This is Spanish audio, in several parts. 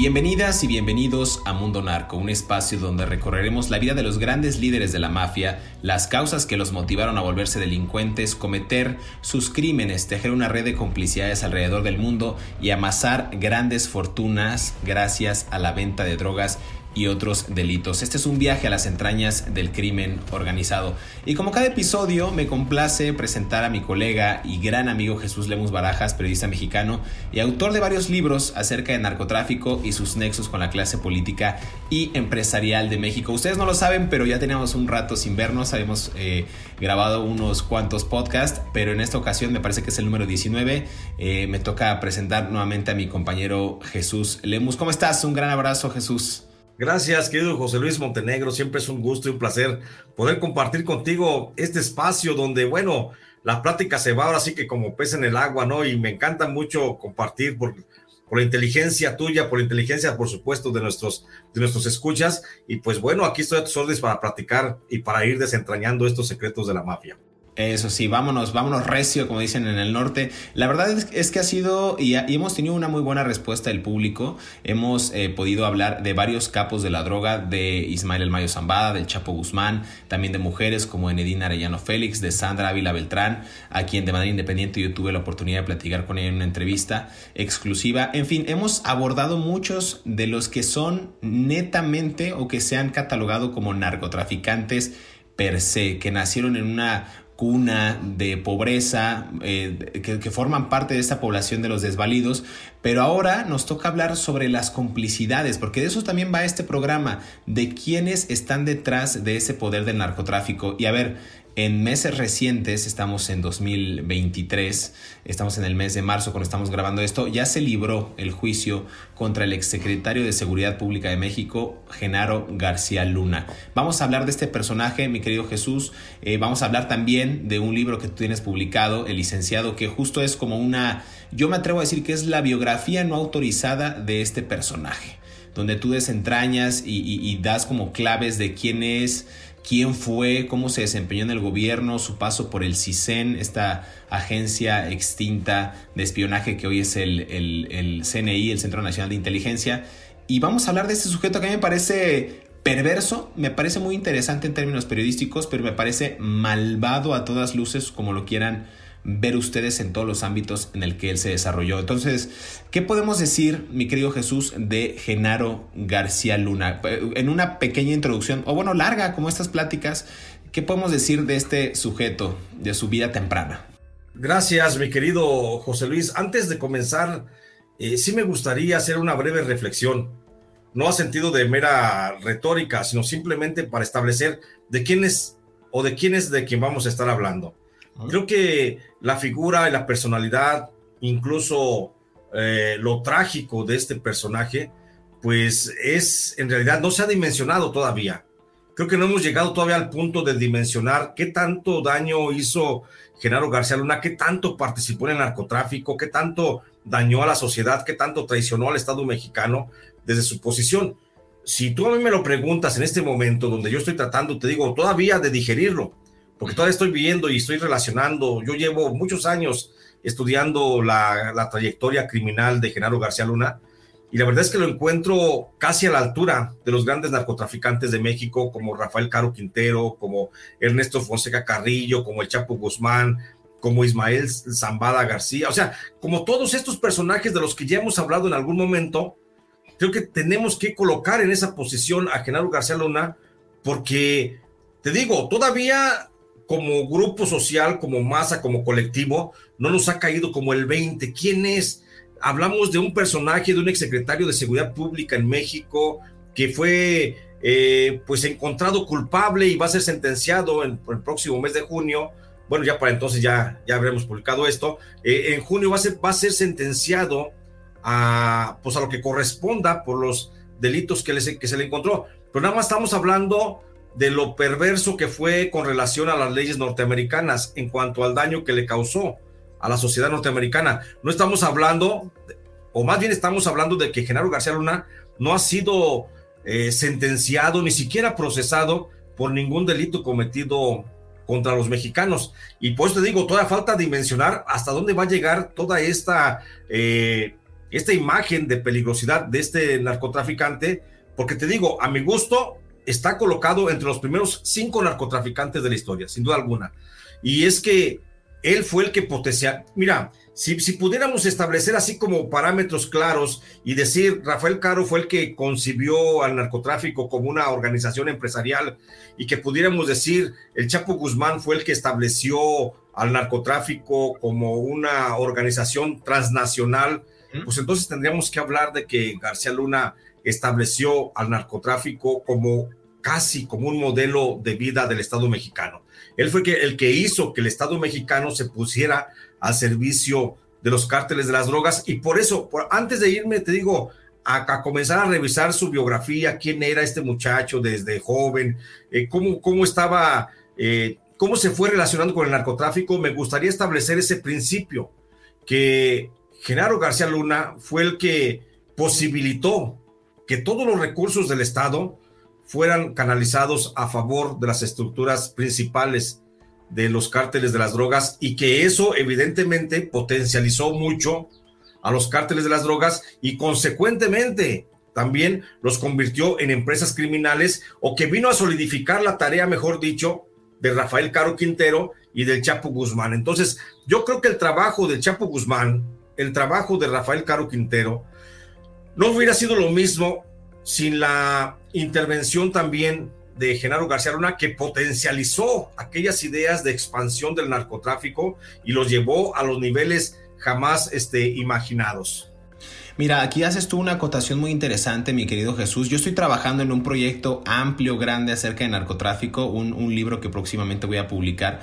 Bienvenidas y bienvenidos a Mundo Narco, un espacio donde recorreremos la vida de los grandes líderes de la mafia, las causas que los motivaron a volverse delincuentes, cometer sus crímenes, tejer una red de complicidades alrededor del mundo y amasar grandes fortunas gracias a la venta de drogas y otros delitos. Este es un viaje a las entrañas del crimen organizado. Y como cada episodio, me complace presentar a mi colega y gran amigo Jesús Lemus Barajas, periodista mexicano y autor de varios libros acerca de narcotráfico y sus nexos con la clase política y empresarial de México. Ustedes no lo saben, pero ya teníamos un rato sin vernos, habíamos eh, grabado unos cuantos podcasts, pero en esta ocasión me parece que es el número 19. Eh, me toca presentar nuevamente a mi compañero Jesús Lemus. ¿Cómo estás? Un gran abrazo, Jesús. Gracias, querido José Luis Montenegro. Siempre es un gusto y un placer poder compartir contigo este espacio donde, bueno, la plática se va ahora sí que como pez en el agua, ¿no? Y me encanta mucho compartir por, por la inteligencia tuya, por la inteligencia, por supuesto, de nuestros, de nuestros escuchas. Y pues bueno, aquí estoy a tus órdenes para platicar y para ir desentrañando estos secretos de la mafia. Eso sí, vámonos, vámonos recio, como dicen en el norte. La verdad es, que ha sido y, hemos tenido una muy buena respuesta del público. Hemos eh, podido hablar de varios capos de la droga, de Ismael El Mayo Zambada, del Chapo Guzmán, también de mujeres como Enedina Arellano Félix, de Sandra Ávila Beltrán, a quien de manera independiente yo tuve la oportunidad de platicar con ella en una entrevista exclusiva. En fin, hemos abordado muchos de los que son netamente o que se han catalogado como narcotraficantes per se, que nacieron en una cuna de pobreza, eh, que, forman parte de esta población de los desvalidos, pero ahora nos toca hablar sobre las complicidades, porque de eso también va este programa, de quienes están detrás de ese poder del narcotráfico. Y a ver, en meses recientes, estamos en 2023, estamos en el mes de marzo cuando estamos grabando esto, ya se libró el juicio contra el exsecretario de Seguridad Pública de México, Genaro García Luna. Vamos a hablar de este personaje, mi querido Jesús, eh, vamos a hablar también de un libro que tú tienes publicado, El licenciado, que justo es como una, yo me atrevo a decir que es la biografía no autorizada de este personaje, donde tú desentrañas y das como claves de quién es, quién fue, cómo se desempeñó en el gobierno, su paso por el CISEN, esta agencia extinta de espionaje que hoy es el, el, CNI, el Centro Nacional de Inteligencia. Y vamos a hablar de este sujeto que a mí me parece perverso, me parece muy interesante en términos periodísticos, pero me parece malvado a todas luces, como lo quieran ver ustedes en todos los ámbitos en el que él se desarrolló. Entonces, ¿qué podemos decir, mi querido Jesús, de Genaro García Luna? En una pequeña introducción, o bueno, larga como estas pláticas, ¿qué podemos decir de este sujeto, de su vida temprana? Gracias, mi querido José Luis. Antes de comenzar, eh, sí me gustaría hacer una breve reflexión, no a sentido de mera retórica, sino simplemente para establecer de quién es o de quién es de quien vamos a estar hablando. Creo que la figura y la personalidad, incluso eh, lo trágico de este personaje, pues es, en realidad, no se ha dimensionado todavía. Creo que no hemos llegado todavía al punto de dimensionar qué tanto daño hizo Genaro García Luna, qué tanto participó en el narcotráfico, qué tanto dañó a la sociedad, qué tanto traicionó al Estado mexicano desde su posición. si tú a mí me lo preguntas en este momento donde yo estoy tratando, te digo, todavía de digerirlo, porque todavía estoy viendo y estoy relacionando, yo llevo muchos años estudiando la, la trayectoria criminal de Genaro García Luna, y la verdad es que lo encuentro casi a la altura de los grandes narcotraficantes de México, como Rafael Caro Quintero, como Ernesto Fonseca Carrillo, como el Chapo Guzmán, como Ismael Zambada García, o sea, como todos estos personajes de los que ya hemos hablado en algún momento, creo que tenemos que colocar en esa posición a Genaro García Luna, porque, te digo, todavía como grupo social, como masa, como colectivo, no nos ha caído como el 20. ¿Quién es? hablamos de un personaje, de un exsecretario de Seguridad Pública en México que fue eh, pues encontrado culpable y va a ser sentenciado en, el próximo mes de junio. Bueno, ya para entonces ya, ya habremos publicado esto. Eh, en junio va a, ser, va a ser sentenciado a, pues a lo que corresponda por los delitos que, que se le encontró. Pero nada más estamos hablando de lo perverso que fue con relación a las leyes norteamericanas en cuanto al daño que le causó a la sociedad norteamericana. No estamos hablando, o más bien estamos hablando de que Genaro García Luna no ha sido eh, sentenciado, ni siquiera procesado por ningún delito cometido contra los mexicanos. Y por eso te digo, toda falta dimensionar hasta dónde va a llegar toda esta, eh, esta imagen de peligrosidad de este narcotraficante, porque te digo, a mi gusto, está colocado entre los primeros cinco narcotraficantes de la historia, sin duda alguna. Y es que él fue el que potencia. Mira, si, si, pudiéramos establecer así como parámetros claros y decir, Rafael Caro fue el que concibió al narcotráfico como una organización empresarial y que pudiéramos decir, el Chapo Guzmán fue el que estableció al narcotráfico como una organización transnacional, pues entonces tendríamos que hablar de que García Luna estableció al narcotráfico como casi como un modelo de vida del Estado mexicano. Él fue el que hizo que el Estado mexicano se pusiera al servicio de los cárteles de las drogas y por eso, antes de irme, te digo, a, comenzar a revisar su biografía, quién era este muchacho desde joven, eh, cómo, cómo estaba, eh, cómo se fue relacionando con el narcotráfico, me gustaría establecer ese principio, que Genaro García Luna fue el que posibilitó que todos los recursos del Estado fueran canalizados a favor de las estructuras principales de los cárteles de las drogas y que eso evidentemente potencializó mucho a los cárteles de las drogas y consecuentemente también los convirtió en empresas criminales o que vino a solidificar la tarea, mejor dicho, de Rafael Caro Quintero y del Chapo Guzmán. Entonces, yo creo que el trabajo del Chapo Guzmán, el trabajo de Rafael Caro Quintero, no hubiera sido lo mismo sin la intervención también de Genaro García Luna, que potencializó aquellas ideas de expansión del narcotráfico y los llevó a los niveles jamás este, imaginados. Mira, aquí haces tú una acotación muy interesante, mi querido Jesús. Yo estoy trabajando en un proyecto amplio, grande acerca de narcotráfico, un, libro que próximamente voy a publicar.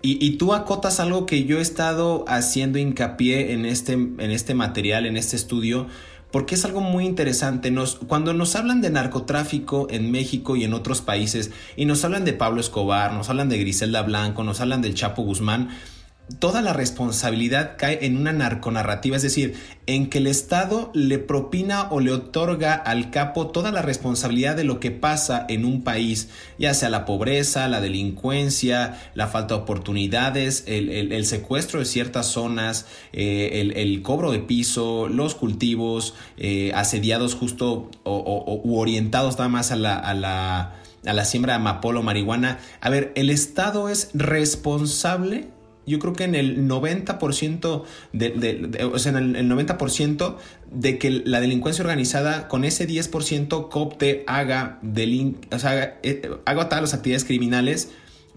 Y, y, tú acotas algo que yo he estado haciendo hincapié en este, en este material, en este estudio, porque es algo muy interesante. Cuando nos hablan de narcotráfico en México y en otros países, y nos hablan de Pablo Escobar, nos hablan de Griselda Blanco, nos hablan del Chapo Guzmán, toda la responsabilidad cae en una narconarrativa, es decir, en que el Estado le propina o le otorga al capo toda la responsabilidad de lo que pasa en un país, ya sea la pobreza, la delincuencia, la falta de oportunidades, el, secuestro de ciertas zonas, eh, el, cobro de piso, los cultivos, eh, asediados justo o, u orientados nada más a la, a la a la siembra de amapola o marihuana. A ver, el Estado es responsable yo creo que en el 90% de, o sea, en el, 90% de que la delincuencia organizada con ese 10% copte, haga, delin o sea, eh, haga todas las actividades criminales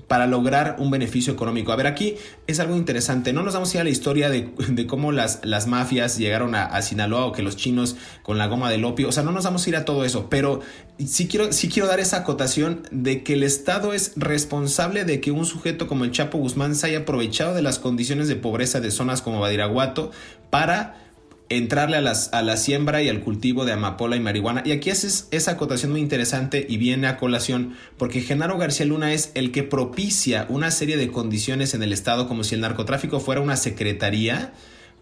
para lograr un beneficio económico. A ver, aquí es algo interesante. No nos vamos a ir a la historia de, cómo las, las, mafias llegaron a, Sinaloa o que los chinos con la goma del opio. O sea, no nos vamos a ir a todo eso. Pero sí quiero, sí quiero dar esa acotación de que el Estado es responsable de que un sujeto como el Chapo Guzmán se haya aprovechado de las condiciones de pobreza de zonas como Badiraguato para entrarle a, las, a la siembra y al cultivo de amapola y marihuana. Y aquí haces esa acotación muy interesante y viene a colación porque Genaro García Luna es el que propicia una serie de condiciones en el Estado como si el narcotráfico fuera una secretaría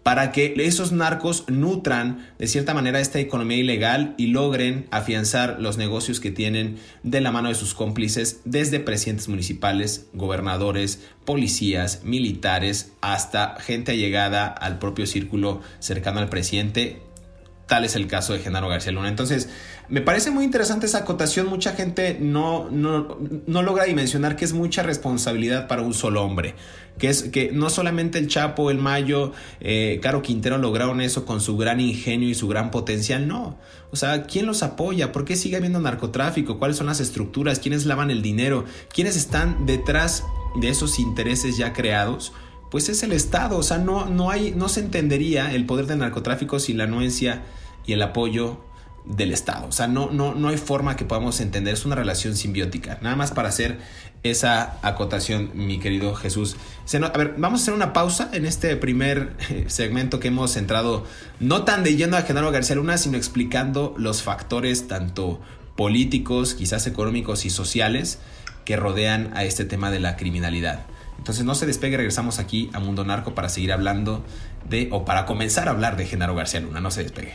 para que esos narcos nutran de cierta manera esta economía ilegal y logren afianzar los negocios que tienen de la mano de sus cómplices desde presidentes municipales, gobernadores, policías, militares, hasta gente allegada al propio círculo cercano al presidente. Tal es el caso de Genaro García Luna. Entonces, me parece muy interesante esa acotación. Mucha gente no, no, no, logra dimensionar que es mucha responsabilidad para un solo hombre. Que es que no solamente el Chapo, el Mayo, eh, Caro Quintero lograron eso con su gran ingenio y su gran potencial. No. O sea, ¿quién los apoya? ¿Por qué sigue habiendo narcotráfico? ¿Cuáles son las estructuras? ¿Quiénes lavan el dinero? ¿Quiénes están detrás de esos intereses ya creados? Pues es el Estado. O sea, no, no, hay, no se entendería el poder del narcotráfico sin la anuencia y el apoyo del Estado. O sea, no, no, no hay forma que podamos entender, es una relación simbiótica. Nada más para hacer esa acotación, mi querido Jesús. A ver, vamos a hacer una pausa en este primer eh, segmento que hemos centrado no tan de lleno a Genaro García Luna, sino explicando los factores tanto políticos, quizás económicos y sociales que rodean a este tema de la criminalidad. Entonces no se despegue, regresamos aquí a Mundo Narco para seguir hablando de, o para comenzar a hablar de Genaro García Luna, no se despegue.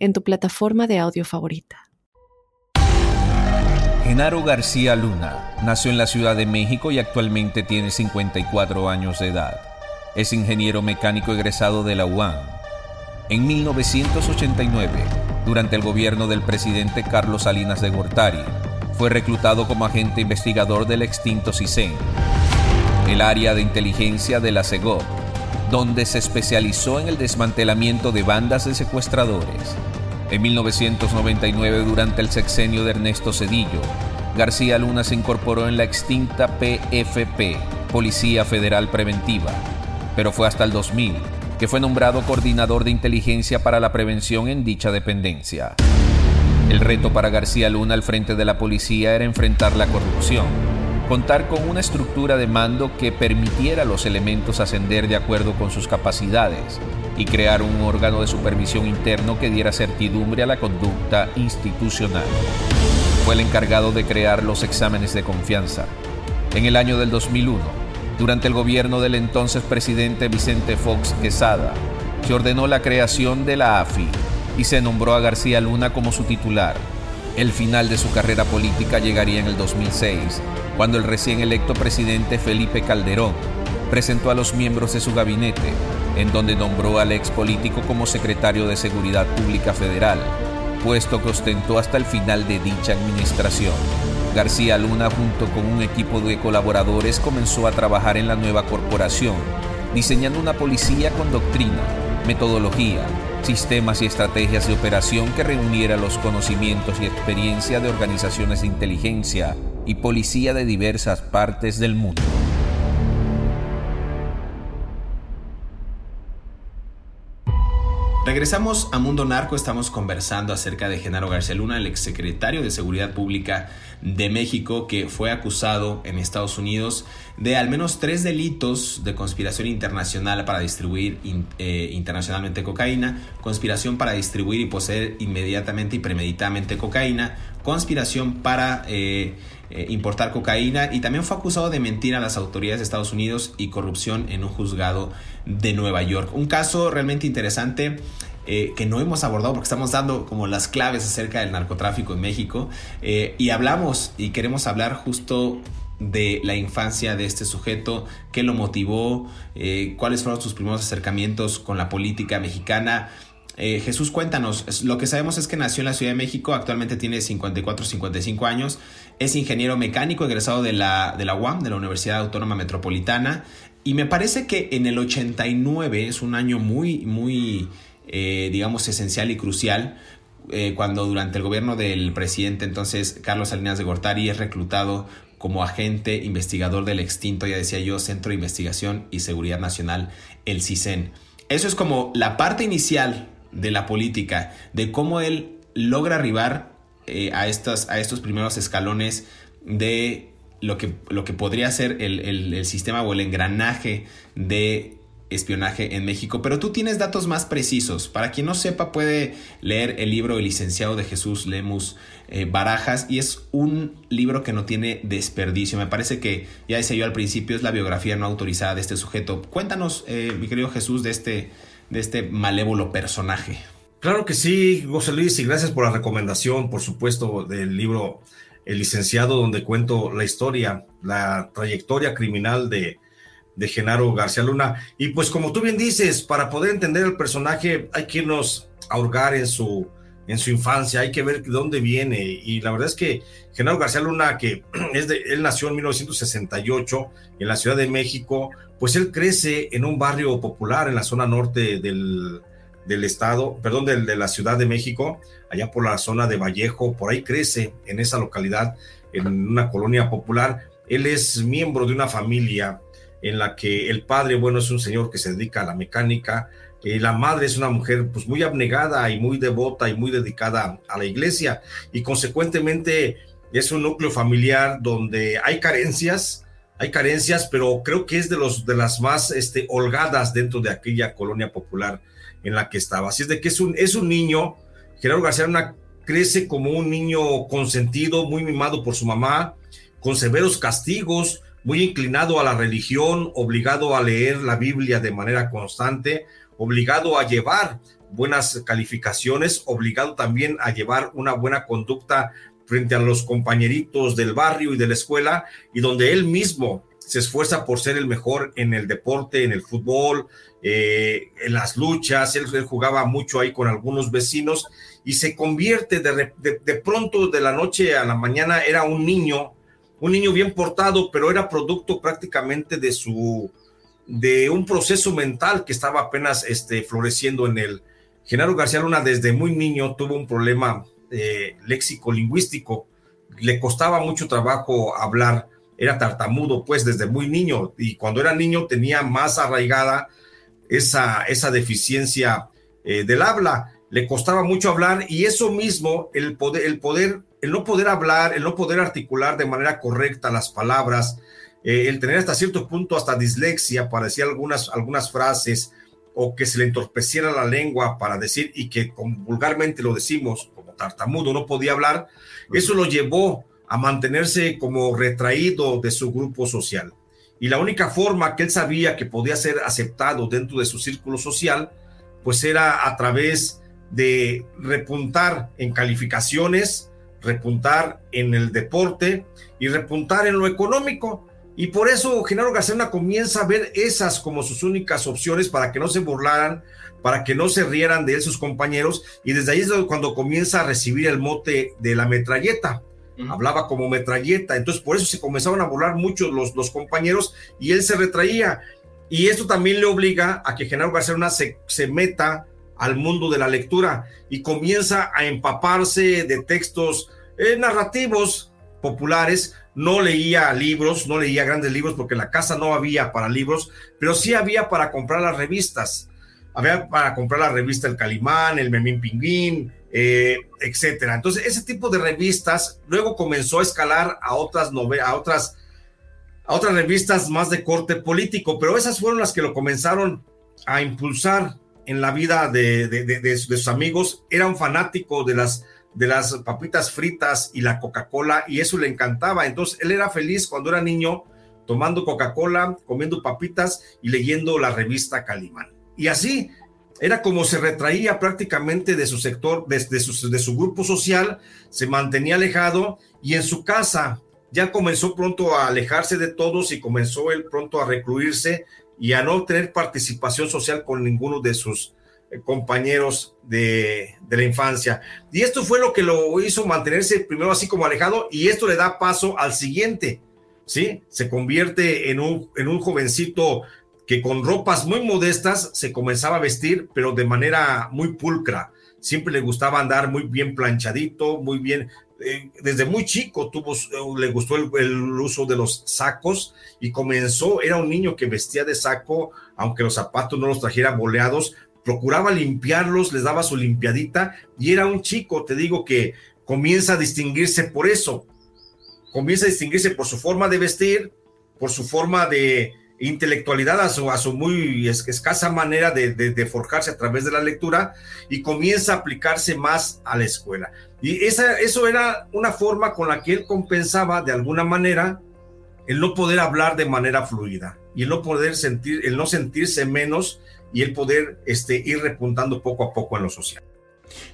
en tu plataforma de audio favorita. Genaro García Luna nació en la Ciudad de México y actualmente tiene 54 años de edad. Es ingeniero mecánico egresado de la UAM. En 1989, durante el gobierno del presidente Carlos Salinas de Gortari, fue reclutado como agente investigador del extinto CISEN, el área de inteligencia de la CEGOP, donde se especializó en el desmantelamiento de bandas de secuestradores. En 1999, durante el sexenio de Ernesto Cedillo, García Luna se incorporó en la extinta PFP, Policía Federal Preventiva, pero fue hasta el 2000 que fue nombrado coordinador de inteligencia para la prevención en dicha dependencia. El reto para García Luna al frente de la policía era enfrentar la corrupción, contar con una estructura de mando que permitiera a los elementos ascender de acuerdo con sus capacidades y crear un órgano de supervisión interno que diera certidumbre a la conducta institucional. Fue el encargado de crear los exámenes de confianza. En el año del 2001, durante el gobierno del entonces presidente Vicente Fox Quesada, se ordenó la creación de la AFI y se nombró a García Luna como su titular. El final de su carrera política llegaría en el 2006 cuando el recién electo presidente Felipe Calderón presentó a los miembros de su gabinete, en donde nombró al ex político como secretario de Seguridad Pública Federal, puesto que ostentó hasta el final de dicha administración. García Luna junto con un equipo de colaboradores comenzó a trabajar en la nueva corporación, diseñando una policía con doctrina, metodología, sistemas y estrategias de operación que reuniera los conocimientos y experiencia de organizaciones de inteligencia, y policía de diversas partes del mundo. Regresamos a Mundo Narco, estamos conversando acerca de Genaro García Luna, el exsecretario de Seguridad Pública de México, que fue acusado en Estados Unidos de al menos tres delitos de conspiración internacional para distribuir eh, internacionalmente cocaína, conspiración para distribuir y poseer inmediatamente y premeditadamente cocaína, conspiración para... Eh, eh, importar cocaína y también fue acusado de mentir a las autoridades de Estados Unidos y corrupción en un juzgado de Nueva York. Un caso realmente interesante. Eh, que no hemos abordado porque estamos dando como las claves acerca del narcotráfico en México eh, y hablamos y queremos hablar justo de la infancia de este sujeto, qué lo motivó, cuáles fueron sus primeros acercamientos con la política mexicana, eh, Jesús, cuéntanos, lo que sabemos es que nació en la Ciudad de México, actualmente tiene 54, 55 años, es ingeniero mecánico egresado de la, de la UAM, de la Universidad Autónoma Metropolitana, y me parece que en el 89 es un año muy, muy, eh, digamos, esencial y crucial, eh, cuando durante el gobierno del presidente entonces Carlos Salinas de Gortari es reclutado como agente investigador del extinto, ya decía yo, Centro de Investigación y Seguridad Nacional, el CISEN. Eso es como la parte inicial de la política, de cómo él logra arribar eh, a, estas, a estos primeros escalones de lo que, lo que podría ser el, el sistema o el engranaje de espionaje en México, pero tú tienes datos más precisos. Para quien no sepa, puede leer el libro El licenciado de Jesús Lemus eh, Barajas y es un libro que no tiene desperdicio. Me parece que, ya decía yo al principio, es la biografía no autorizada de este sujeto. Cuéntanos, eh, mi querido Jesús, de este, de este malévolo personaje. Claro que sí, José Luis, y gracias por la recomendación, por supuesto, del libro El licenciado, donde cuento la historia, la trayectoria criminal de de Genaro García Luna. Y pues como tú bien dices, para poder entender el personaje hay que irnos a en su, en su infancia, hay que ver de dónde viene. Y la verdad es que Genaro García Luna, que es de, él nació en 1968 en la Ciudad de México, pues él crece en un barrio popular en la zona norte del, del estado, perdón, de la Ciudad de México, allá por la zona de Vallejo, por ahí crece en esa localidad, en una colonia popular. Él es miembro de una familia en la que el padre, bueno, es un señor que se dedica a la mecánica, eh, la madre es una mujer pues muy abnegada y muy devota y muy dedicada a la iglesia y consecuentemente es un núcleo familiar donde hay carencias, hay carencias, pero creo que es de los de las más este, holgadas dentro de aquella colonia popular en la que estaba. Así es de que es un, es un niño, Gerardo García crece como un niño consentido, muy mimado por su mamá, con severos castigos, muy inclinado a la religión, obligado a leer la Biblia de manera constante, obligado a llevar buenas calificaciones, obligado también a llevar una buena conducta frente a los compañeritos del barrio y de la escuela, y donde él mismo se esfuerza por ser el mejor en el deporte, en el fútbol, eh, en las luchas, él, jugaba mucho ahí con algunos vecinos y se convierte de, de pronto de la noche a la mañana, era un niño un niño bien portado, pero era producto prácticamente de su, de un proceso mental que estaba apenas este, floreciendo en él. Genaro García Luna desde muy niño tuvo un problema eh, léxico-lingüístico, le costaba mucho trabajo hablar, era tartamudo pues desde muy niño. Y cuando era niño tenía más arraigada esa, esa deficiencia eh, del habla, le costaba mucho hablar y eso mismo, el poder, el poder el no poder hablar, el no poder articular de manera correcta las palabras, eh, el tener hasta cierto punto hasta dislexia para decir algunas, algunas frases o que se le entorpeciera la lengua para decir y que como vulgarmente lo decimos como tartamudo no podía hablar, eso lo llevó a mantenerse como retraído de su grupo social. Y la única forma que él sabía que podía ser aceptado dentro de su círculo social, pues era a través de repuntar en calificaciones, repuntar en el deporte y repuntar en lo económico. Y por eso Genaro García comienza a ver esas como sus únicas opciones para que no se burlaran, para que no se rieran de él sus compañeros. Y desde ahí es cuando comienza a recibir el mote de la metralleta. Hablaba como metralleta. Entonces por eso se comenzaban a burlar mucho los, los compañeros y él se retraía. Y esto también le obliga a que Genaro García se, se meta al mundo de la lectura y comienza a empaparse de textos eh, narrativos populares. No leía libros, no leía grandes libros porque la casa no había para libros, pero sí había para comprar las revistas. Había para comprar la revista El Calimán, El Memín Pingüín, eh, etcétera. Entonces, ese tipo de revistas luego comenzó a escalar a otras novelas, a otras, a otras revistas más de corte político, pero esas fueron las que lo comenzaron a impulsar en la vida de, sus amigos, era un fanático de las, de las papitas fritas y la Coca-Cola y eso le encantaba. Entonces él era feliz cuando era niño tomando Coca-Cola, comiendo papitas y leyendo la revista Calimán. Y así era como se retraía prácticamente de su sector, de, su, de su grupo social, se mantenía alejado y en su casa ya comenzó pronto a alejarse de todos y comenzó él pronto a recluirse y a no tener participación social con ninguno de sus eh, compañeros de, la infancia. Y esto fue lo que lo hizo mantenerse primero así como alejado y esto le da paso al siguiente, ¿sí? Se convierte en un, en un jovencito que con ropas muy modestas se comenzaba a vestir, pero de manera muy pulcra. Siempre le gustaba andar muy bien planchadito, muy bien eh, desde muy chico tuvo, le gustó el, uso de los sacos y comenzó, era un niño que vestía de saco, aunque los zapatos no los trajera boleados, procuraba limpiarlos, les daba su limpiadita y era un chico, te digo, que comienza a distinguirse por eso, comienza a distinguirse por su forma de vestir, por su forma de intelectualidad, a su, a su muy escasa manera de, de, forjarse a través de la lectura y comienza a aplicarse más a la escuela. Y esa, eso era una forma con la que él compensaba de alguna manera el no poder hablar de manera fluida y el no poder sentir, el no sentirse menos y el poder este, ir repuntando poco a poco en lo social.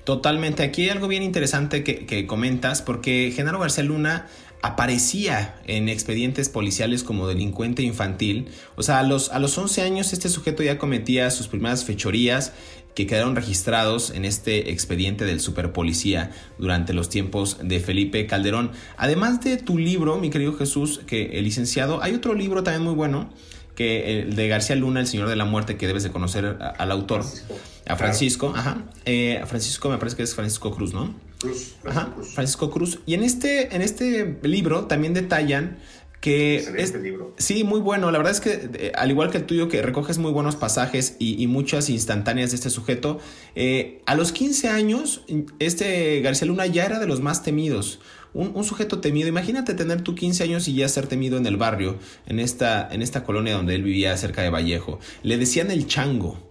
Totalmente. Aquí hay algo bien interesante que, que comentas, porque Genaro García Luna aparecía en expedientes policiales como delincuente infantil. O sea, a los, a los 11 años este sujeto ya cometía sus primeras fechorías que quedaron registrados en este expediente del superpolicía durante los tiempos de Felipe Calderón. Además de tu libro, mi querido Jesús, que el licenciado, hay otro libro también muy bueno que el de García Luna, El Señor de la Muerte, que debes de conocer al autor, a Francisco, ajá, eh, Francisco me parece que es Francisco Cruz, ¿no? Cruz, Francisco, Cruz. Francisco Cruz. Y en este, en este libro también detallan que es, libro. Sí, muy bueno. La verdad es que, eh, al igual que el tuyo, que recoges muy buenos pasajes y, muchas instantáneas de este sujeto, eh, a los 15 años, este García Luna ya era de los más temidos un, sujeto temido. Imagínate tener tú 15 años y ya ser temido en el barrio, en esta, en esta colonia donde él vivía cerca de Vallejo. Le decían el chango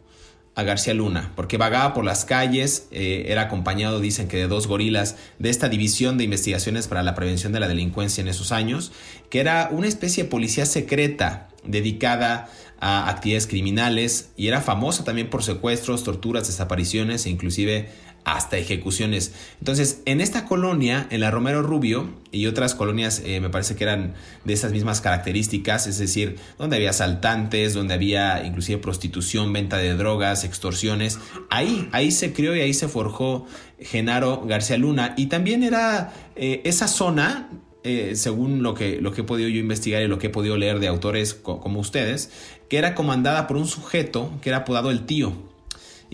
a García Luna, porque vagaba por las calles, eh, era acompañado, dicen que de dos gorilas de esta división de investigaciones para la prevención de la delincuencia en esos años, que era una especie de policía secreta dedicada a actividades criminales y era famosa también por secuestros, torturas, desapariciones e inclusive hasta ejecuciones. Entonces, en esta colonia, en la Romero Rubio y otras colonias, eh, me parece que eran de esas mismas características, es decir, donde había asaltantes, donde había inclusive prostitución, venta de drogas, extorsiones, ahí, ahí se crió y ahí se forjó Genaro García Luna. Y también era eh, esa zona, eh, según lo que, lo que he podido yo investigar y lo que he podido leer de autores como ustedes, que era comandada por un sujeto que era apodado el tío.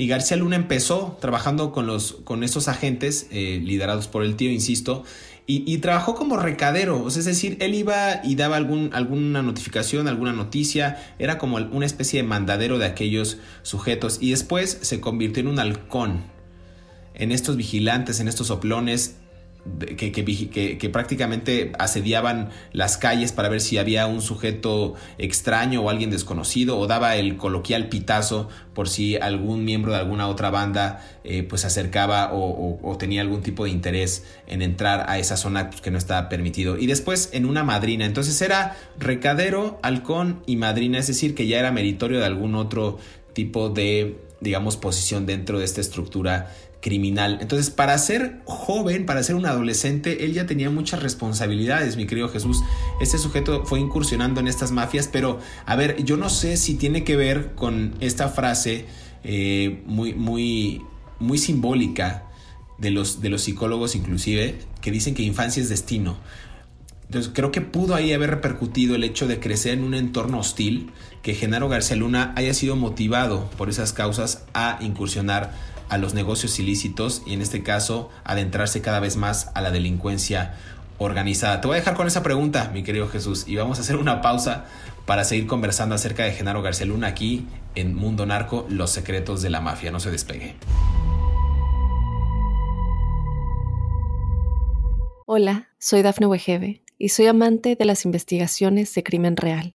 Y García Luna empezó trabajando con, los, con estos agentes, eh, liderados por el tío, insisto, y, trabajó como recadero, es decir, él iba y daba algún, alguna notificación, alguna noticia, era como una especie de mandadero de aquellos sujetos, y después se convirtió en un halcón, en estos vigilantes, en estos soplones, que, prácticamente asediaban las calles para ver si había un sujeto extraño o alguien desconocido o daba el coloquial pitazo por si algún miembro de alguna otra banda eh, pues se acercaba o, tenía algún tipo de interés en entrar a esa zona que no estaba permitido. Y después en una madrina. Entonces era recadero halcón y madrina es decir que ya era meritorio de algún otro tipo de digamos posición dentro de esta estructura criminal. Entonces, para ser joven, para ser un adolescente, él ya tenía muchas responsabilidades, mi querido Jesús. Este sujeto fue incursionando en estas mafias, pero a ver, yo no sé si tiene que ver con esta frase eh, muy, muy, muy simbólica de los, de los psicólogos inclusive, que dicen que infancia es destino. Entonces creo que pudo ahí haber repercutido el hecho de crecer en un entorno hostil, que Genaro García Luna haya sido motivado por esas causas a incursionar a los negocios ilícitos y en este caso adentrarse cada vez más a la delincuencia organizada. Te voy a dejar con esa pregunta, mi querido Jesús, y vamos a hacer una pausa para seguir conversando acerca de Genaro García Luna aquí en Mundo Narco, los secretos de la mafia. No se despegue. Hola, soy Dafne Wegebe y soy amante de las investigaciones de crimen real.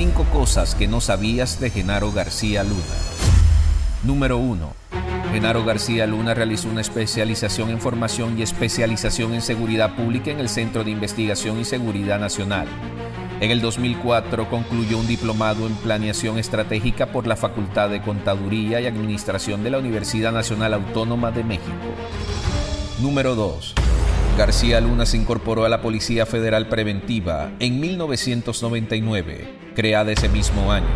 Cinco cosas que no sabías de Genaro García Luna. Número 1. Genaro García Luna realizó una especialización en formación y especialización en seguridad pública en el Centro de Investigación y Seguridad Nacional. En el 2004 concluyó un diplomado en planeación estratégica por la Facultad de Contaduría y Administración de la Universidad Nacional Autónoma de México. Número 2. García Luna se incorporó a la Policía Federal Preventiva en 1999, creada ese mismo año.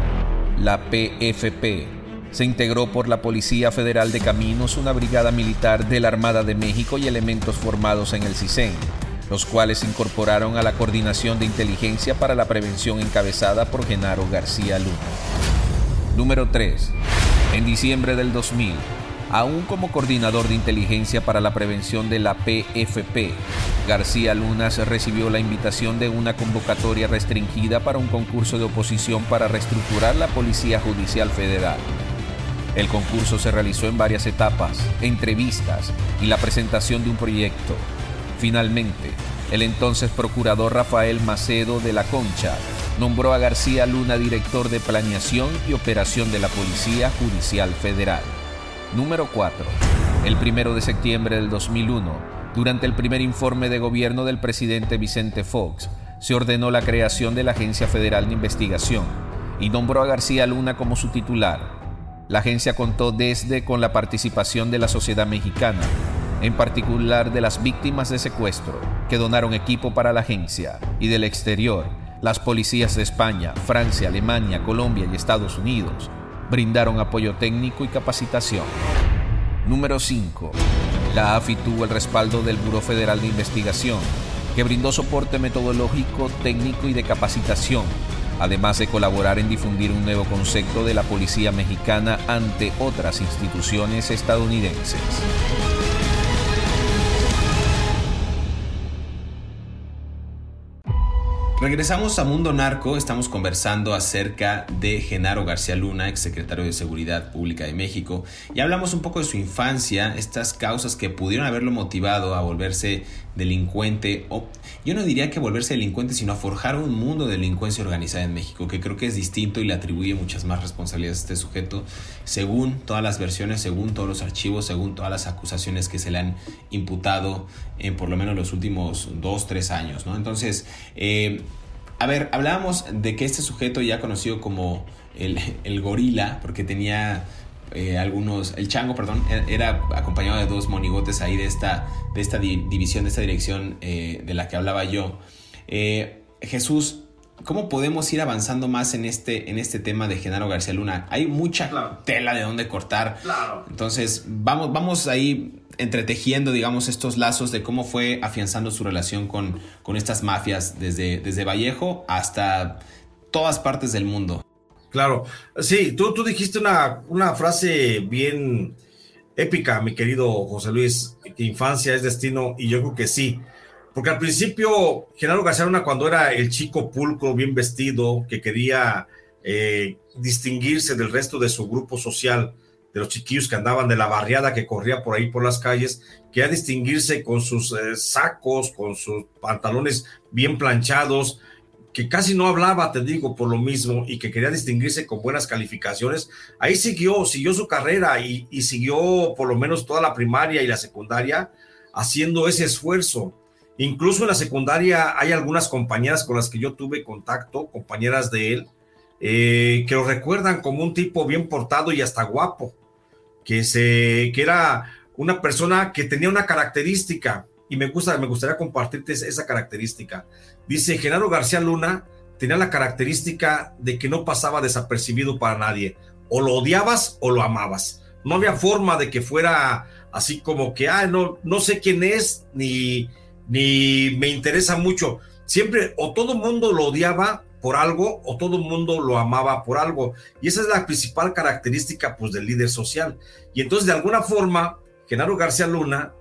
La PFP se integró por la Policía Federal de Caminos, una brigada militar de la Armada de México y elementos formados en el CISEN, los cuales se incorporaron a la Coordinación de Inteligencia para la Prevención encabezada por Genaro García Luna. Número 3. En diciembre del 2000, aún como coordinador de inteligencia para la prevención de la PFP. García Lunas recibió la invitación de una convocatoria restringida para un concurso de oposición para reestructurar la Policía Judicial Federal. El concurso se realizó en varias etapas, entrevistas y la presentación de un proyecto. Finalmente, el entonces procurador Rafael Macedo de la Concha nombró a García Luna director de planeación y operación de la Policía Judicial Federal. Número 4. El 1 de septiembre del 2001, durante el primer informe de gobierno del presidente Vicente Fox, se ordenó la creación de la Agencia Federal de Investigación y nombró a García Luna como su titular. La agencia contó desde con la participación de la sociedad mexicana, en particular de las víctimas de secuestro, que donaron equipo para la agencia, y del exterior, las policías de España, Francia, Alemania, Colombia y Estados Unidos, brindaron apoyo técnico y capacitación. Número 5. La AFI tuvo el respaldo del Buró Federal de Investigación, que brindó soporte metodológico, técnico y de capacitación, además de colaborar en difundir un nuevo concepto de la policía mexicana ante otras instituciones estadounidenses. Regresamos a Mundo Narco, estamos conversando acerca de Genaro García Luna, exsecretario de Seguridad Pública de México, y hablamos un poco de su infancia, estas causas que pudieron haberlo motivado a volverse delincuente, o yo no diría que volverse delincuente, sino a forjar un mundo de delincuencia organizada en México, que creo que es distinto y le atribuye muchas más responsabilidades a este sujeto, según todas las versiones, según todos los archivos, según todas las acusaciones que se le han imputado en por lo menos los últimos dos, tres años, ¿no? Entonces, eh, a ver, hablábamos de que este sujeto ya conocido como el, el gorila, porque tenía eh, algunos, el chango, perdón, e-, era acompañado de dos monigotes ahí de esta, de esta división, de esta dirección eh, de la que hablaba yo. Eh, Jesús, ¿cómo podemos ir avanzando más en este, en este tema de Genaro García Luna? Hay mucha tela de dónde cortar. Entonces, vamos, vamos ahí entretejiendo, digamos, estos lazos de cómo fue afianzando su relación con, con estas mafias desde, desde Vallejo hasta todas partes del mundo. Claro, sí, tú, tú dijiste una, una frase bien épica, mi querido José Luis, que infancia es destino, y yo creo que sí. Porque al principio, Genaro García cuando era el chico pulcro, bien vestido, que quería eh, distinguirse del resto de su grupo social, de los chiquillos que andaban de la barriada que corría por ahí por las calles, quería distinguirse con sus eh, sacos, con sus pantalones bien planchados, que casi no hablaba, te digo, por lo mismo, y que quería distinguirse con buenas calificaciones, ahí siguió, siguió su carrera y, siguió por lo menos toda la primaria y la secundaria haciendo ese esfuerzo. Incluso en la secundaria hay algunas compañeras con las que yo tuve contacto, compañeras de él, eh, que lo recuerdan como un tipo bien portado y hasta guapo, que, se, que era una persona que tenía una característica, y me, gusta, me gustaría compartirte esa característica. Dice, Genaro García Luna tenía la característica de que no pasaba desapercibido para nadie. O lo odiabas o lo amabas. No había forma de que fuera así como que, ah, no, no sé quién es, ni, ni me interesa mucho. Siempre o todo el mundo lo odiaba por algo o todo el mundo lo amaba por algo. Y esa es la principal característica pues del líder social. Y entonces de alguna forma, Genaro García Luna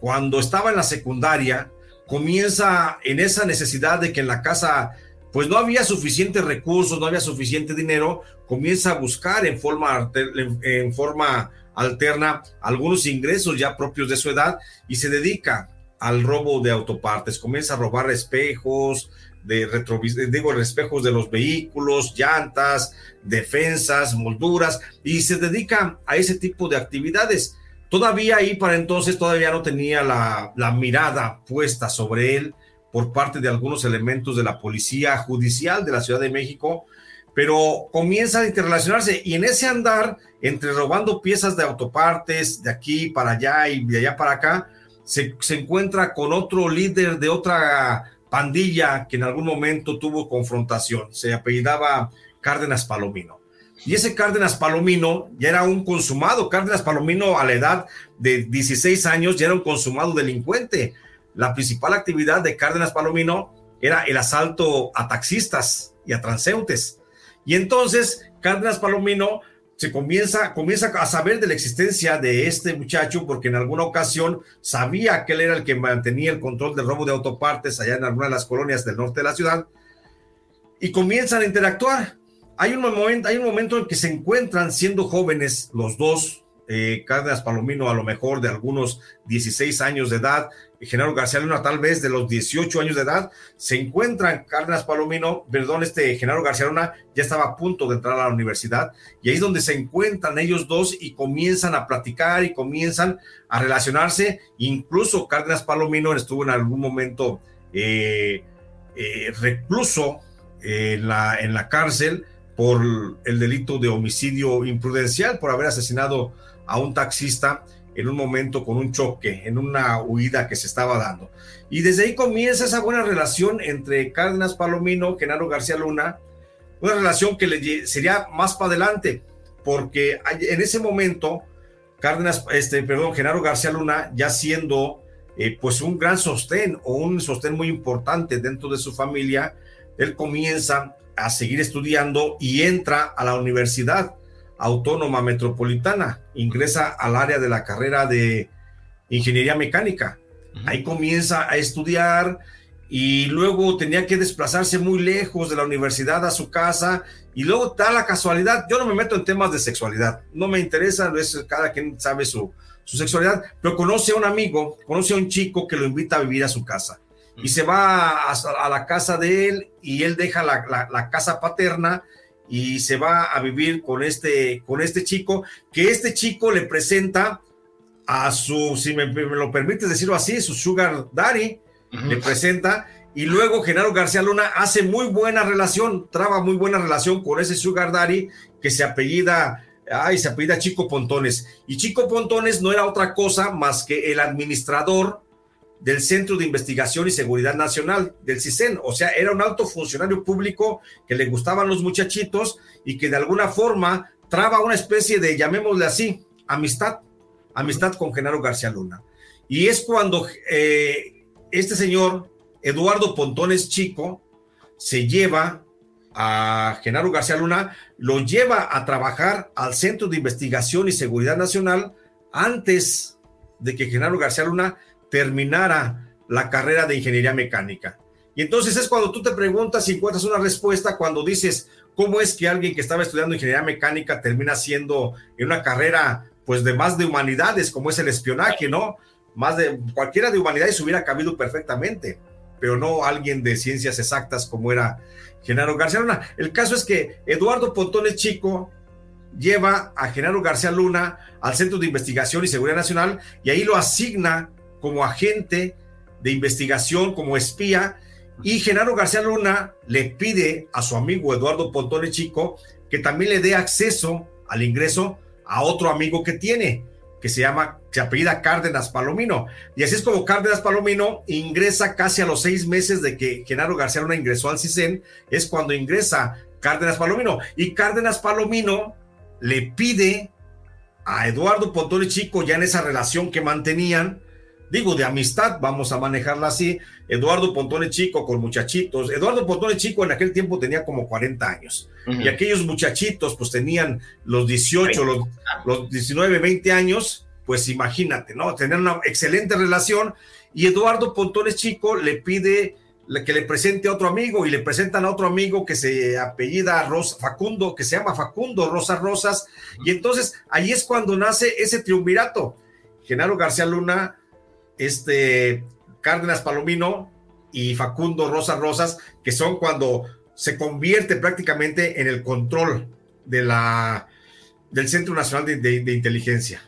cuando estaba en la secundaria, comienza en esa necesidad de que en la casa pues no había suficientes recursos, no había suficiente dinero, comienza a buscar en forma, en forma alterna algunos ingresos ya propios de su edad y se dedica al robo de autopartes, comienza a robar espejos, de retrovisores, digo, espejos de los vehículos, llantas, defensas, molduras, y se dedica a ese tipo de actividades. Todavía ahí para entonces todavía no tenía la, mirada puesta sobre él por parte de algunos elementos de la policía judicial de la Ciudad de México, pero comienza a interrelacionarse y en ese andar, entre robando piezas de autopartes de aquí para allá y de allá para acá, se, se encuentra con otro líder de otra pandilla que en algún momento tuvo confrontación. Se apellidaba Cárdenas Palomino. Y ese Cárdenas Palomino ya era un consumado. Cárdenas Palomino a la edad de 16 años ya era un consumado delincuente. La principal actividad de Cárdenas Palomino era el asalto a taxistas y a transeúntes. Y entonces Cárdenas Palomino se comienza, comienza a saber de la existencia de este muchacho porque en alguna ocasión sabía que él era el que mantenía el control del robo de autopartes allá en alguna de las colonias del norte de la ciudad y comienzan a interactuar. Hay un momento, hay un momento en que se encuentran siendo jóvenes los dos, eh, Cárdenas Palomino a lo mejor de algunos 16 años de edad, Genaro García Luna tal vez de los 18 años de edad, se encuentran Cárdenas Palomino, perdón, este Genaro García Luna ya estaba a punto de entrar a la universidad y ahí es donde se encuentran ellos dos y comienzan a platicar y comienzan a relacionarse, incluso Cárdenas Palomino estuvo en algún momento eh, eh, recluso en, la, en la cárcel por el delito de homicidio imprudencial, por haber asesinado a un taxista en un momento con un choque, en una huida que se estaba dando. Y desde ahí comienza esa buena relación entre Cárdenas Palomino, Genaro García Luna, una relación que le sería más para adelante, porque en ese momento, Cárdenas, este, perdón, Genaro García Luna, ya siendo eh, pues un gran sostén o un sostén muy importante dentro de su familia, él comienza a seguir estudiando y entra a la universidad Autónoma Metropolitana, ingresa al área de la carrera de Ingeniería Mecánica. Ahí comienza a estudiar y luego tenía que desplazarse muy lejos de la universidad a su casa y luego da la casualidad, yo no me meto en temas de sexualidad, no me interesa, es, cada quien sabe su, su sexualidad, pero conoce a un amigo, conoce a un chico que lo invita a vivir a su casa y se va a, la casa de él y él deja la, la casa paterna y se va a vivir con este, con este chico, que este chico le presenta a su, si me, lo permites decirlo así, su sugar daddy, le presenta, y luego Genaro García Luna hace muy buena relación, traba muy buena relación con ese sugar daddy que se apellida, ay, se apellida Chico Pontones, y Chico Pontones no era otra cosa más que el administrador del Centro de Investigación y Seguridad Nacional, del CISEN. O sea, era un alto funcionario público que le gustaban los muchachitos y que de alguna forma traba una especie de, llamémosle así, amistad, amistad con Genaro García Luna. Y es cuando eh, este señor, Eduardo Pontones Chico, se lleva a Genaro García Luna, lo lleva a trabajar al Centro de Investigación y Seguridad Nacional antes de que Genaro García Luna terminara la carrera de ingeniería mecánica. Y entonces es cuando tú te preguntas y encuentras una respuesta cuando dices, ¿cómo es que alguien que estaba estudiando ingeniería mecánica termina siendo en una carrera pues de más de humanidades como es el espionaje, ¿no? Más de cualquiera de humanidades hubiera cabido perfectamente, pero no alguien de ciencias exactas como era Genaro García Luna. El caso es que Eduardo Pontones Chico lleva a Genaro García Luna al Centro de Investigación y Seguridad Nacional y ahí lo asigna como agente de investigación, como espía, y Genaro García Luna le pide a su amigo Eduardo Pontone Chico que también le dé acceso al ingreso a otro amigo que tiene, que se llama, se apellida Cárdenas Palomino. Y así es como Cárdenas Palomino ingresa casi a los seis meses de que Genaro García Luna ingresó al CISEN, es cuando ingresa Cárdenas Palomino. Y Cárdenas Palomino le pide a Eduardo Pontone Chico, ya en esa relación que mantenían, digo, de amistad, vamos a manejarla así. Eduardo Pontone Chico con muchachitos. Eduardo Pontone Chico en aquel tiempo tenía como 40 años. Y aquellos muchachitos pues tenían los 18, los, los 19, 20 años. Pues imagínate, ¿no? Tenían una excelente relación. Y Eduardo Pontone Chico le pide que le presente a otro amigo y le presentan a otro amigo que se apellida Rosa, Facundo, que se llama Facundo Rosas Rosas. Y entonces ahí es cuando nace ese triunvirato. Genaro García Luna este Cárdenas Palomino y Facundo Rosas Rosas, que son cuando se convierte prácticamente en el control de la, del Centro Nacional de, Inteligencia.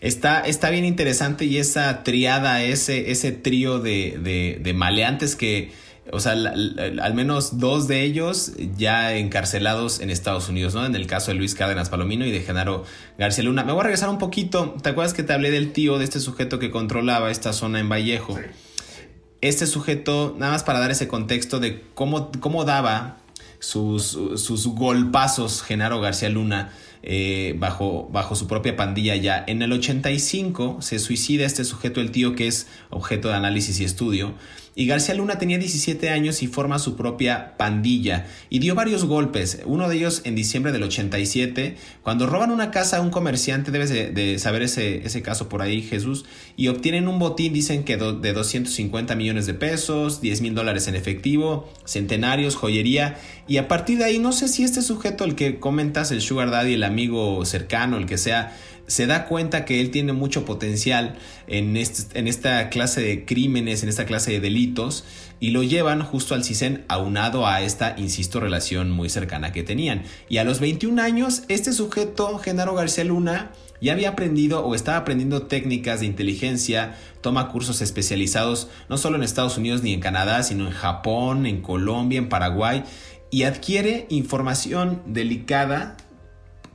Está, está, bien interesante y esa triada, ese, ese trío de, de, maleantes que o sea, al menos dos de ellos ya encarcelados en Estados Unidos, ¿no? En el caso de Luis Cárdenas Palomino y de Genaro García Luna. Me voy a regresar un poquito. ¿Te acuerdas que te hablé del tío de este sujeto que controlaba esta zona en Vallejo? Este sujeto, nada más para dar ese contexto de cómo, cómo daba sus, sus golpazos Genaro García Luna eh, bajo, bajo su propia pandilla ya. En el 85 se suicida este sujeto, el tío que es objeto de análisis y estudio. Y García Luna tenía 17 años y forma su propia pandilla y dio varios golpes, uno de ellos en diciembre del 87, cuando roban una casa a un comerciante, debes de, saber ese, ese, caso por ahí Jesús, y obtienen un botín, dicen que de 250 millones de pesos, 10 mil dólares en efectivo, centenarios, joyería, y a partir de ahí no sé si este sujeto, el que comentas, el sugar daddy, el amigo cercano, el que sea, se da cuenta que él tiene mucho potencial en, este, en esta clase de crímenes, en esta clase de delitos, y lo llevan justo al CISEN aunado a esta, insisto, relación muy cercana que tenían. Y a los 21 años, este sujeto, Genaro García Luna, ya había aprendido o estaba aprendiendo técnicas de inteligencia, toma cursos especializados no solo en Estados Unidos ni en Canadá, sino en Japón, en Colombia, en Paraguay, y adquiere información delicada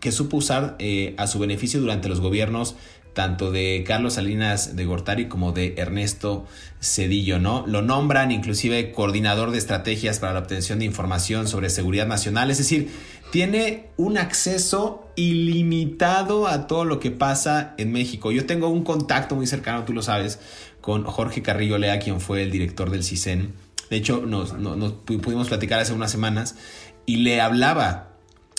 que supo usar eh, a su beneficio durante los gobiernos tanto de Carlos Salinas de Gortari como de Ernesto Cedillo, ¿no? Lo nombran inclusive coordinador de estrategias para la obtención de información sobre seguridad nacional, es decir, tiene un acceso ilimitado a todo lo que pasa en México. Yo tengo un contacto muy cercano, tú lo sabes, con Jorge Carrillo Lea, quien fue el director del CISEN. De hecho, nos pudimos platicar hace unas semanas y le hablaba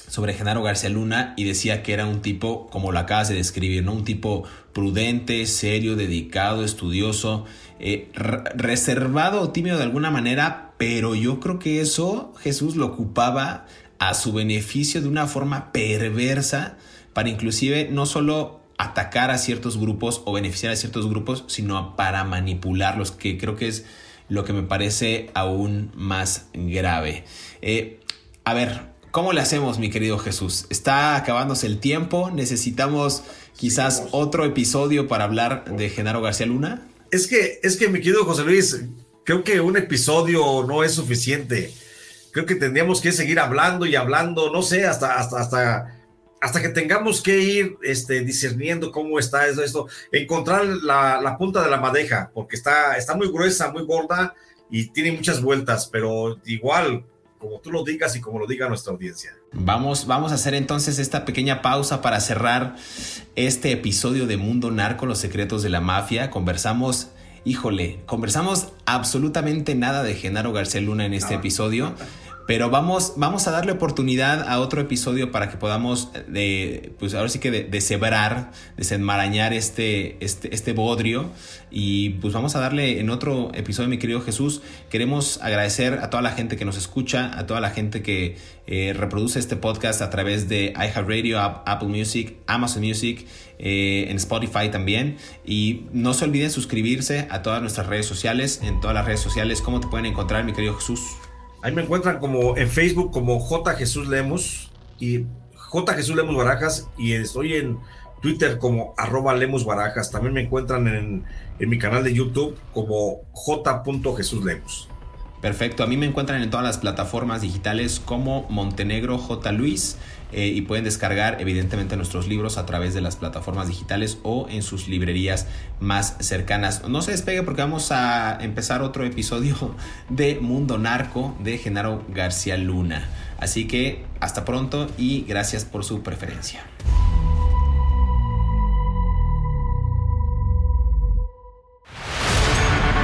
sobre Genaro García Luna y decía que era un tipo, como lo acabas de describir, ¿no? Un tipo prudente, serio, dedicado, estudioso, eh, reservado o tímido de alguna manera, pero yo creo que eso Jesús lo ocupaba a su beneficio de una forma perversa para inclusive no solo atacar a ciertos grupos o beneficiar a ciertos grupos, sino para manipularlos, que creo que es lo que me parece aún más grave. Eh, a ver, ¿Cómo le hacemos, mi querido Jesús? Está acabándose el tiempo. Necesitamos quizás otro episodio para hablar de Genaro García Luna. Es que, es que, mi querido José Luis, creo que un episodio no es suficiente. Creo que tendríamos que seguir hablando y hablando, no sé, hasta, hasta, hasta, hasta que tengamos que ir este, discerniendo cómo está eso, esto, encontrar la, la punta de la madeja, porque está, está muy gruesa, muy gorda y tiene muchas vueltas, pero igual como tú lo digas y como lo diga nuestra audiencia. Vamos, vamos a hacer entonces esta pequeña pausa para cerrar este episodio de Mundo Narco, los secretos de la mafia. Conversamos, híjole, conversamos absolutamente nada de Genaro García Luna en este episodio. Pero vamos, vamos a darle oportunidad a otro episodio para que podamos, de, pues ahora sí que de, deshebrar, desenmarañar este, este, este bodrio. Y pues vamos a darle en otro episodio, mi querido Jesús. Queremos agradecer a toda la gente que nos escucha, a toda la gente que eh, reproduce este podcast a través de iHeartRadio, Apple Music, Amazon Music, eh, en Spotify también. Y no se olviden suscribirse a todas nuestras redes sociales, en todas las redes sociales. ¿Cómo te pueden encontrar, mi querido Jesús? Ahí me encuentran como en Facebook como J Jesús Lemos y J Jesús Lemos Barajas y estoy en Twitter como arroba Lemos Barajas. También me encuentran en, en mi canal de YouTube como J. Jesús Lemos. Perfecto, a mí me encuentran en todas las plataformas digitales como Montenegro J. Luis eh, y pueden descargar evidentemente nuestros libros a través de las plataformas digitales o en sus librerías más cercanas. No se despegue porque vamos a empezar otro episodio de Mundo Narco de Genaro García Luna. Así que hasta pronto y gracias por su preferencia.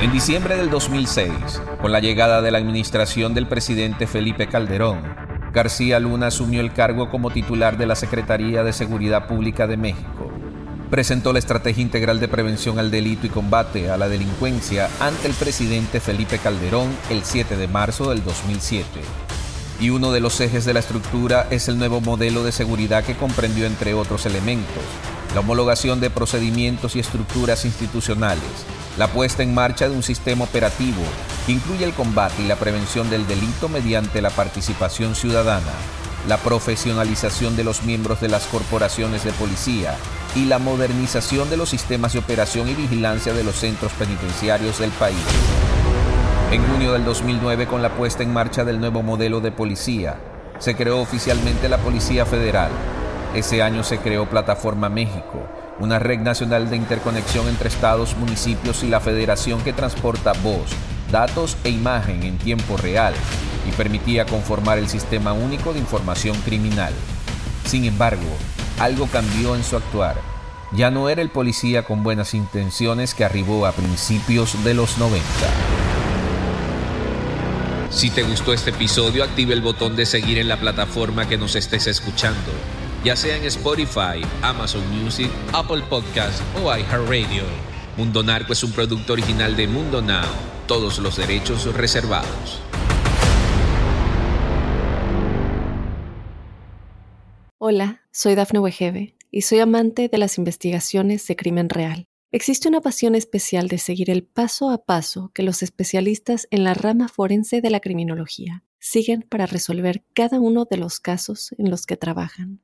En diciembre del 2006, con la llegada de la administración del presidente Felipe Calderón, García Luna asumió el cargo como titular de la Secretaría de Seguridad Pública de México. Presentó la Estrategia Integral de Prevención al Delito y Combate a la Delincuencia ante el presidente Felipe Calderón el 7 de marzo del 2007. Y uno de los ejes de la estructura es el nuevo modelo de seguridad que comprendió, entre otros elementos, la homologación de procedimientos y estructuras institucionales, la puesta en marcha de un sistema operativo que incluye el combate y la prevención del delito mediante la participación ciudadana, la profesionalización de los miembros de las corporaciones de policía y la modernización de los sistemas de operación y vigilancia de los centros penitenciarios del país. En junio del 2009, con la puesta en marcha del nuevo modelo de policía, se creó oficialmente la Policía Federal. Ese año se creó Plataforma México, una red nacional de interconexión entre estados, municipios y la federación que transporta voz, datos e imagen en tiempo real y permitía conformar el sistema único de información criminal. Sin embargo, algo cambió en su actuar. Ya no era el policía con buenas intenciones que arribó a principios de los 90. Si te gustó este episodio, active el botón de seguir en la plataforma que nos estés escuchando, ya sea en Spotify, Amazon Music, Apple Podcast o iHeartRadio. Mundo Narco es un producto original de Mundo Now, todos los derechos reservados. Hola, soy Dafne Wegebe y soy amante de las investigaciones de crimen real. Existe una pasión especial de seguir el paso a paso que los especialistas en la rama forense de la criminología siguen para resolver cada uno de los casos en los que trabajan.